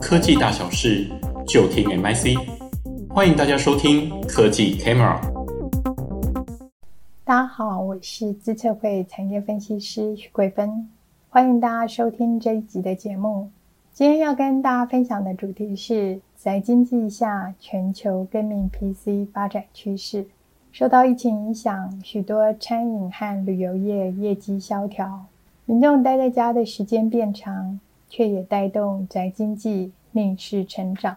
科技大小事，就听 MIC。欢迎大家收听科技 Camera。大家好，我是资策会产业分析师许桂芬，欢迎大家收听这一集的节目。今天要跟大家分享的主题是在经济下全球革命 PC 发展趋势。受到疫情影响，许多餐饮和旅游业业绩萧条，民众待在家的时间变长，却也带动宅经济逆势成长。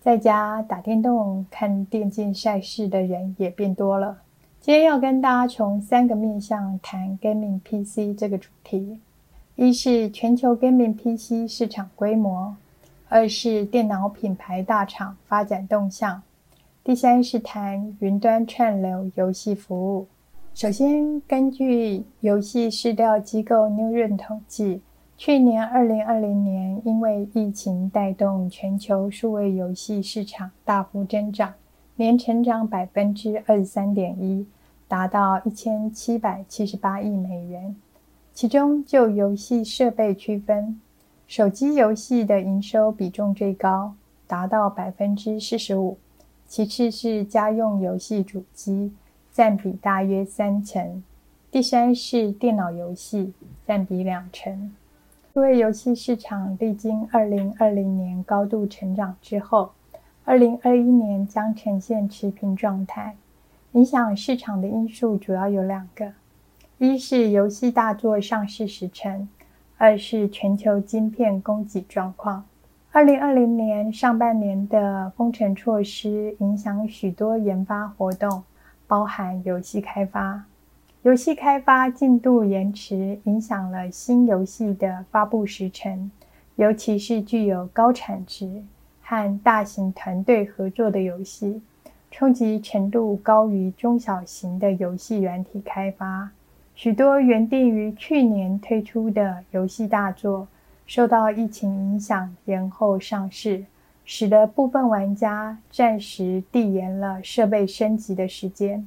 在家打电动、看电竞赛事的人也变多了。今天要跟大家从三个面向谈 Gaming PC 这个主题：一是全球 Gaming PC 市场规模；二是电脑品牌大厂发展动向。第三是谈云端串流游戏服务。首先，根据游戏市调机构 Newron 统计，去年二零二零年因为疫情带动全球数位游戏市场大幅增长，年成长百分之二十三点一，达到一千七百七十八亿美元。其中，就游戏设备区分，手机游戏的营收比重最高，达到百分之四十五。其次是家用游戏主机，占比大约三成；第三是电脑游戏，占比两成。因为游戏市场历经二零二零年高度成长之后，二零二一年将呈现持平状态。影响市场的因素主要有两个：一是游戏大作上市时程；二是全球晶片供给状况。二零二零年上半年的封城措施影响许多研发活动，包含游戏开发。游戏开发进度延迟，影响了新游戏的发布时程，尤其是具有高产值和大型团队合作的游戏，冲击程度高于中小型的游戏软体开发。许多原定于去年推出的游戏大作，受到疫情影响，延后上市，使得部分玩家暂时递延了设备升级的时间。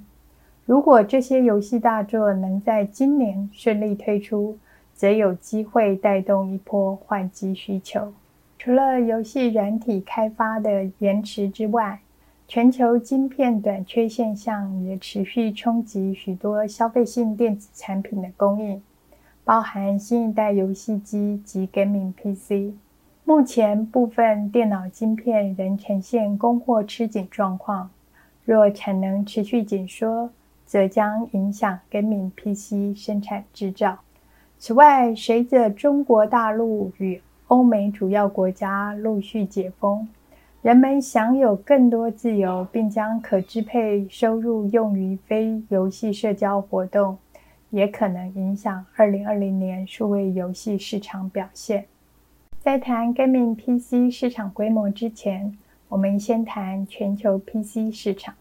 如果这些游戏大作能在今年顺利推出，则有机会带动一波换机需求。除了游戏软体开发的延迟之外，全球晶片短缺现象也持续冲击许多消费性电子产品的供应。包含新一代游戏机及 Gaming PC，目前部分电脑晶片仍呈现供货吃紧状况。若产能持续紧缩，则将影响 Gaming PC 生产制造。此外，随着中国大陆与欧美主要国家陆续解封，人们享有更多自由，并将可支配收入用于非游戏社交活动。也可能影响二零二零年数位游戏市场表现。在谈 Gaming PC 市场规模之前，我们先谈全球 PC 市场。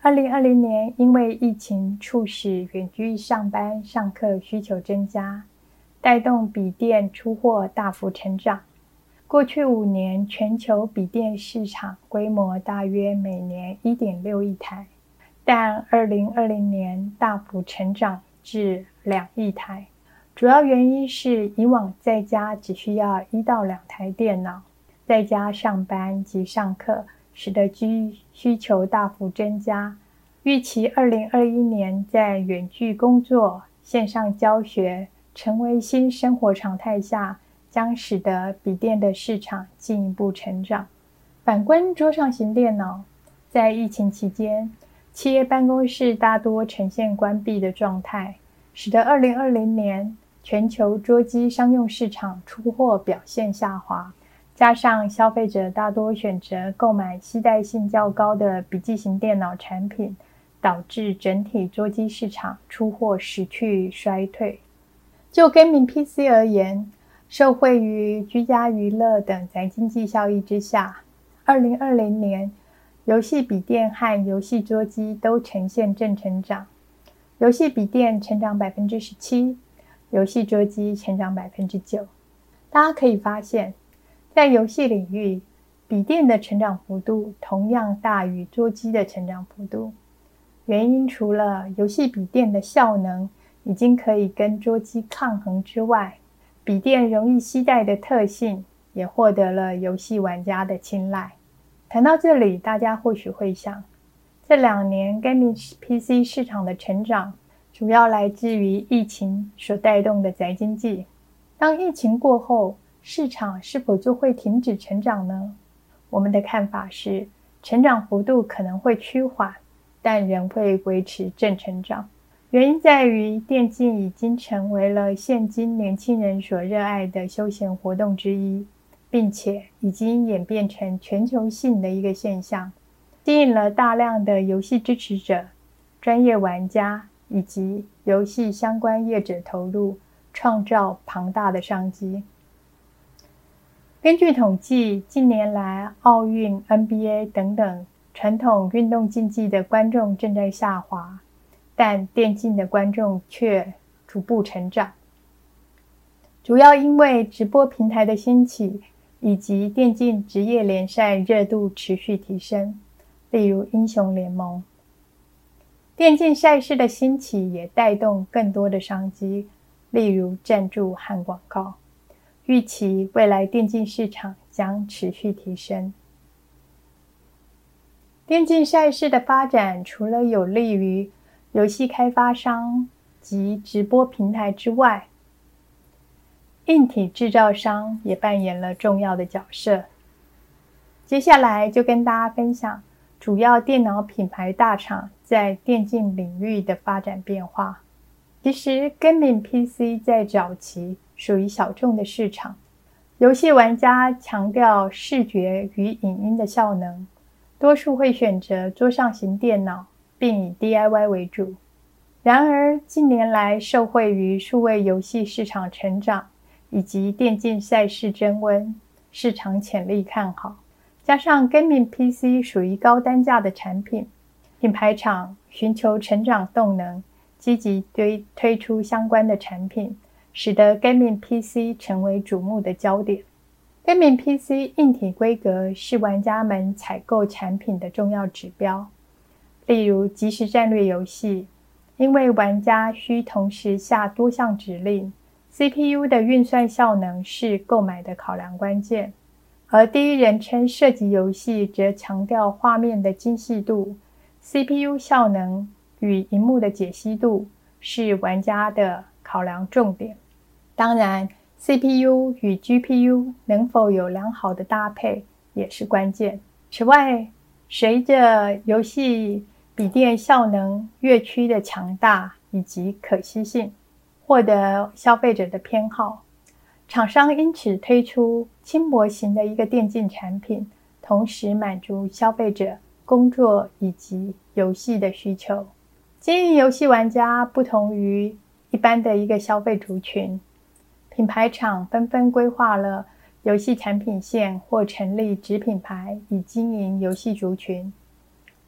二零二零年因为疫情促使远距上班、上课需求增加，带动笔电出货大幅成长。过去五年，全球笔电市场规模大约每年一点六亿台，但二零二零年大幅成长。至两亿台，主要原因是以往在家只需要一到两台电脑，在家上班及上课，使得需需求大幅增加。预期二零二一年在远距工作、线上教学成为新生活常态下，将使得笔电的市场进一步成长。反观桌上型电脑，在疫情期间，企业办公室大多呈现关闭的状态，使得二零二零年全球桌机商用市场出货表现下滑。加上消费者大多选择购买携带性较高的笔记型电脑产品，导致整体桌机市场出货持续衰退。就 Gaming PC 而言，受惠于居家娱乐等宅经济效益之下，二零二零年。游戏笔电和游戏桌机都呈现正成长，游戏笔电成长百分之十七，游戏桌机成长百分之九。大家可以发现，在游戏领域，笔电的成长幅度同样大于桌机的成长幅度。原因除了游戏笔电的效能已经可以跟桌机抗衡之外，笔电容易携带的特性也获得了游戏玩家的青睐。谈到这里，大家或许会想，这两年 Gaming PC 市场的成长，主要来自于疫情所带动的宅经济。当疫情过后，市场是否就会停止成长呢？我们的看法是，成长幅度可能会趋缓，但仍会维持正成长。原因在于，电竞已经成为了现今年轻人所热爱的休闲活动之一，并且已经演变成全球性的一个现象，吸引了大量的游戏支持者、专业玩家以及游戏相关业者投入，创造庞大的商机。根据统计，近年来奥运、NBA 等等传统运动竞技的观众正在下滑。但电竞的观众却逐步成长，主要因为直播平台的兴起，以及电竞职业联赛热度持续提升，例如英雄联盟。电竞赛事的兴起也带动更多的商机，例如赞助和广告。预期未来电竞市场将持续提升。电竞赛事的发展，除了有利于游戏开发商及直播平台之外，硬体制造商也扮演了重要的角色。接下来就跟大家分享主要电脑品牌大厂在电竞领域的发展变化。其实，Game PC 在早期属于小众的市场，游戏玩家强调视觉与影音的效能，多数会选择桌上型电脑。并以 DIY 为主。然而，近年来受惠于数位游戏市场成长以及电竞赛事增温，市场潜力看好。加上 Gaming PC 属于高单价的产品，品牌厂寻求成长动能，积极推推出相关的产品，使得 Gaming PC 成为瞩目的焦点。Gaming PC 硬体规格是玩家们采购产品的重要指标。例如即时战略游戏，因为玩家需同时下多项指令，CPU 的运算效能是购买的考量关键；而第一人称射击游戏则强调画面的精细度，CPU 效能与荧幕的解析度是玩家的考量重点。当然，CPU 与 GPU 能否有良好的搭配也是关键。此外，随着游戏笔电效能越趋的强大以及可携性，获得消费者的偏好。厂商因此推出轻薄型的一个电竞产品，同时满足消费者工作以及游戏的需求。经营游戏玩家不同于一般的一个消费族群，品牌厂纷纷规划了游戏产品线或成立子品牌以经营游戏族群，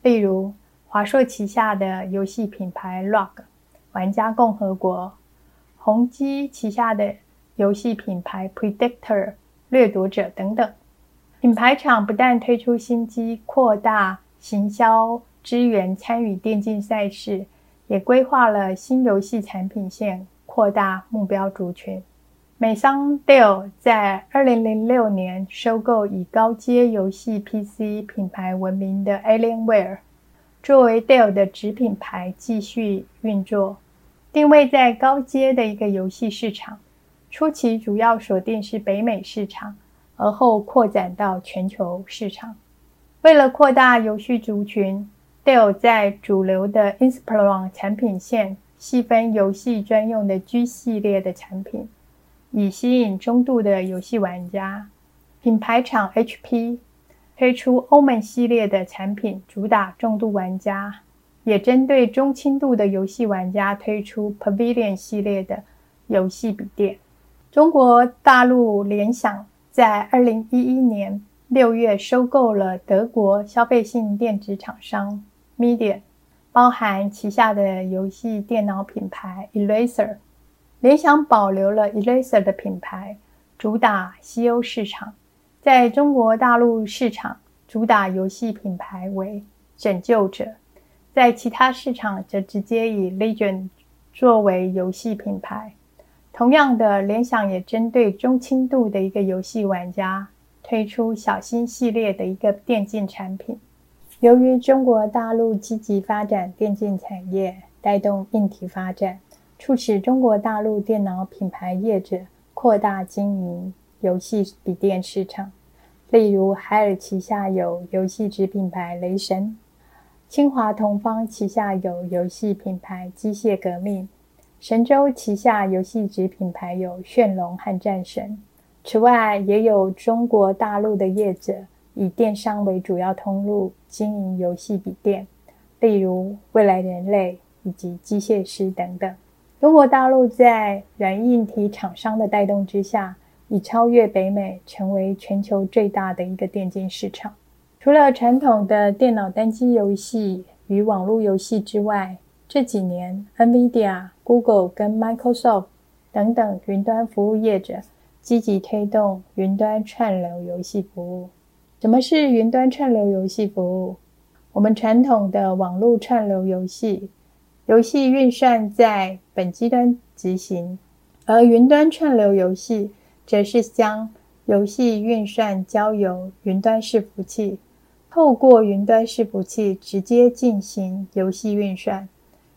例如。华硕旗下的游戏品牌 ROG 玩家共和国，宏基旗下的游戏品牌 Predictor 掠夺者等等，品牌厂不但推出新机，扩大行销资源参与电竞赛事，也规划了新游戏产品线，扩大目标族群。美商 Dell 在二零零六年收购以高阶游戏 PC 品牌闻名的 Alienware。作为 Dell 的子品牌继续运作，定位在高阶的一个游戏市场。初期主要锁定是北美市场，而后扩展到全球市场。为了扩大游戏族群，Dell 在主流的 Inspiron 产品线细分游戏专用的 G 系列的产品，以吸引中度的游戏玩家。品牌厂 HP。推出 Omen 系列的产品，主打重度玩家，也针对中轻度的游戏玩家推出 Pavilion 系列的游戏笔电。中国大陆联想在二零一一年六月收购了德国消费性电子厂商 Media，包含旗下的游戏电脑品牌 Eraser。联想保留了 Eraser 的品牌，主打西欧市场。在中国大陆市场，主打游戏品牌为拯救者；在其他市场则直接以 Legion 作为游戏品牌。同样的，联想也针对中轻度的一个游戏玩家推出小新系列的一个电竞产品。由于中国大陆积极发展电竞产业，带动硬体发展，促使中国大陆电脑品牌业者扩大经营游戏笔电市场。例如，海尔旗下有游戏子品牌雷神，清华同方旗下有游戏品牌机械革命。神州旗下游戏子品牌有炫龙和战神，此外也有中国大陆的业者以电商为主要通路经营游戏笔电，例如未来人类以及机械师等等。中国大陆在软硬体厂商的带动之下，已超越北美，成为全球最大的一个电竞市场。除了传统的电脑单机游戏与网络游戏之外，这几年，NVIDIA、Google 跟 Microsoft 等等云端服务业者积极推动云端串流游戏服务。什么是云端串流游戏服务？我们传统的网络串流游戏，游戏运算在本机端执行，而云端串流游戏则是将游戏运算交由云端伺服器，透过云端伺服器直接进行游戏运算。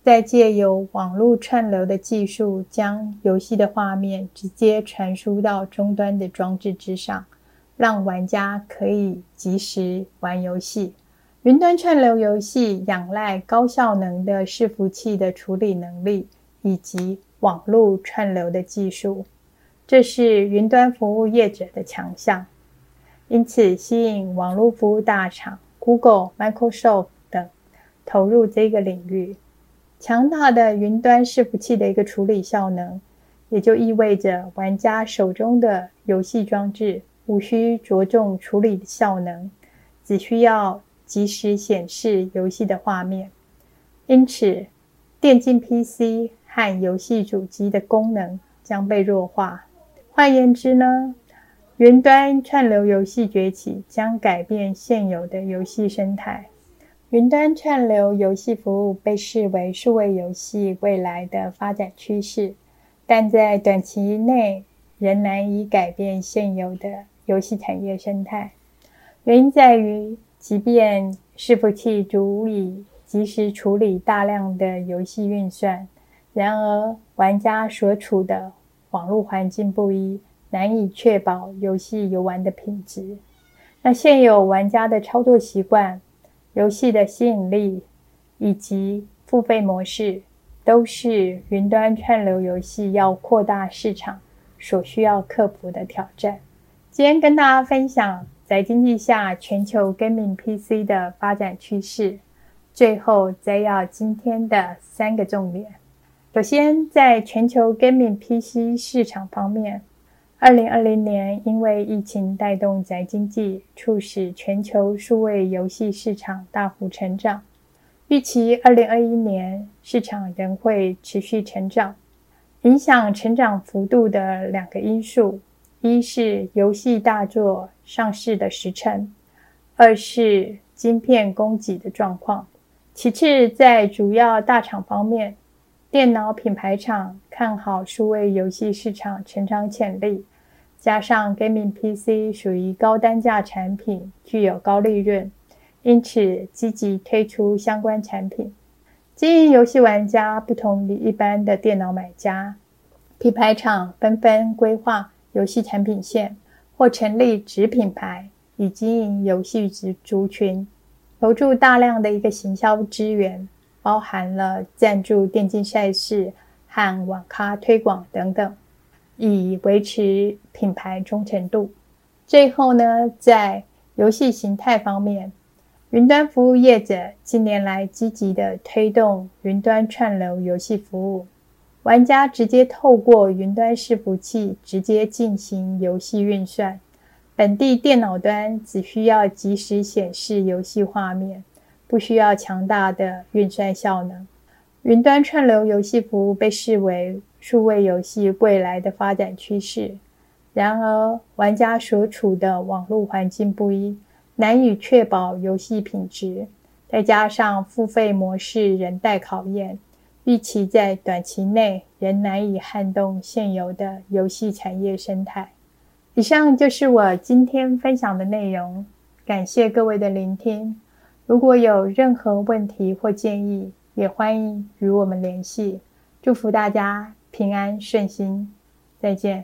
再借由网络串流的技术，将游戏的画面直接传输到终端的装置之上，让玩家可以即时玩游戏。云端串流游戏仰赖高效能的伺服器的处理能力，以及网络串流的技术，这是云端服务业者的强项，因此吸引网络服务大厂 Google、Microsoft 等投入这个领域。强大的云端伺服器的一个处理效能，也就意味着玩家手中的游戏装置无需着重处理效能，只需要及时显示游戏的画面。因此，电竞 PC 和游戏主机的功能将被弱化。换言之呢，云端串流游戏崛起将改变现有的游戏生态。云端串流游戏服务被视为数位游戏未来的发展趋势，但在短期内仍难以改变现有的游戏产业生态。原因在于，即便伺服器足以及时处理大量的游戏运算，然而玩家所处的网络环境不一，难以确保游戏游玩的品质。那现有玩家的操作习惯，游戏的吸引力以及付费模式，都是云端串流游戏要扩大市场所需要克服的挑战。今天跟大家分享在经济下全球 Gaming PC 的发展趋势。最后摘要今天的三个重点：首先，在全球 Gaming PC 市场方面。二零二零年，因为疫情带动宅经济，促使全球数位游戏市场大幅成长。预期二零二一年市场仍会持续成长。影响成长幅度的两个因素：一是游戏大作上市的时程，二是晶片供给的状况。其次，在主要大厂方面，电脑品牌厂看好数位游戏市场成长潜力。加上 Gaming PC 属于高单价产品，具有高利润，因此积极推出相关产品。经营游戏玩家不同于一般的电脑买家，品牌厂纷纷规划游戏产品线，或成立子品牌以经营游戏族族群，投注大量的一个行销资源，包含了赞助电竞赛事和网咖推广等等。以维持品牌忠诚度。最后呢，在游戏形态方面，云端服务业者近年来积极地推动云端串流游戏服务，玩家直接透过云端伺服器直接进行游戏运算，本地电脑端只需要即时显示游戏画面，不需要强大的运算效能。云端串流游戏服务被视为数位游戏未来的发展趋势。然而，玩家所处的网络环境不一，难以确保游戏品质，再加上付费模式仍待考验，预期在短期内仍难以撼动现有的游戏产业生态。以上就是我今天分享的内容，感谢各位的聆听。如果有任何问题或建议，也欢迎与我们联系。祝福大家平安顺心。再见。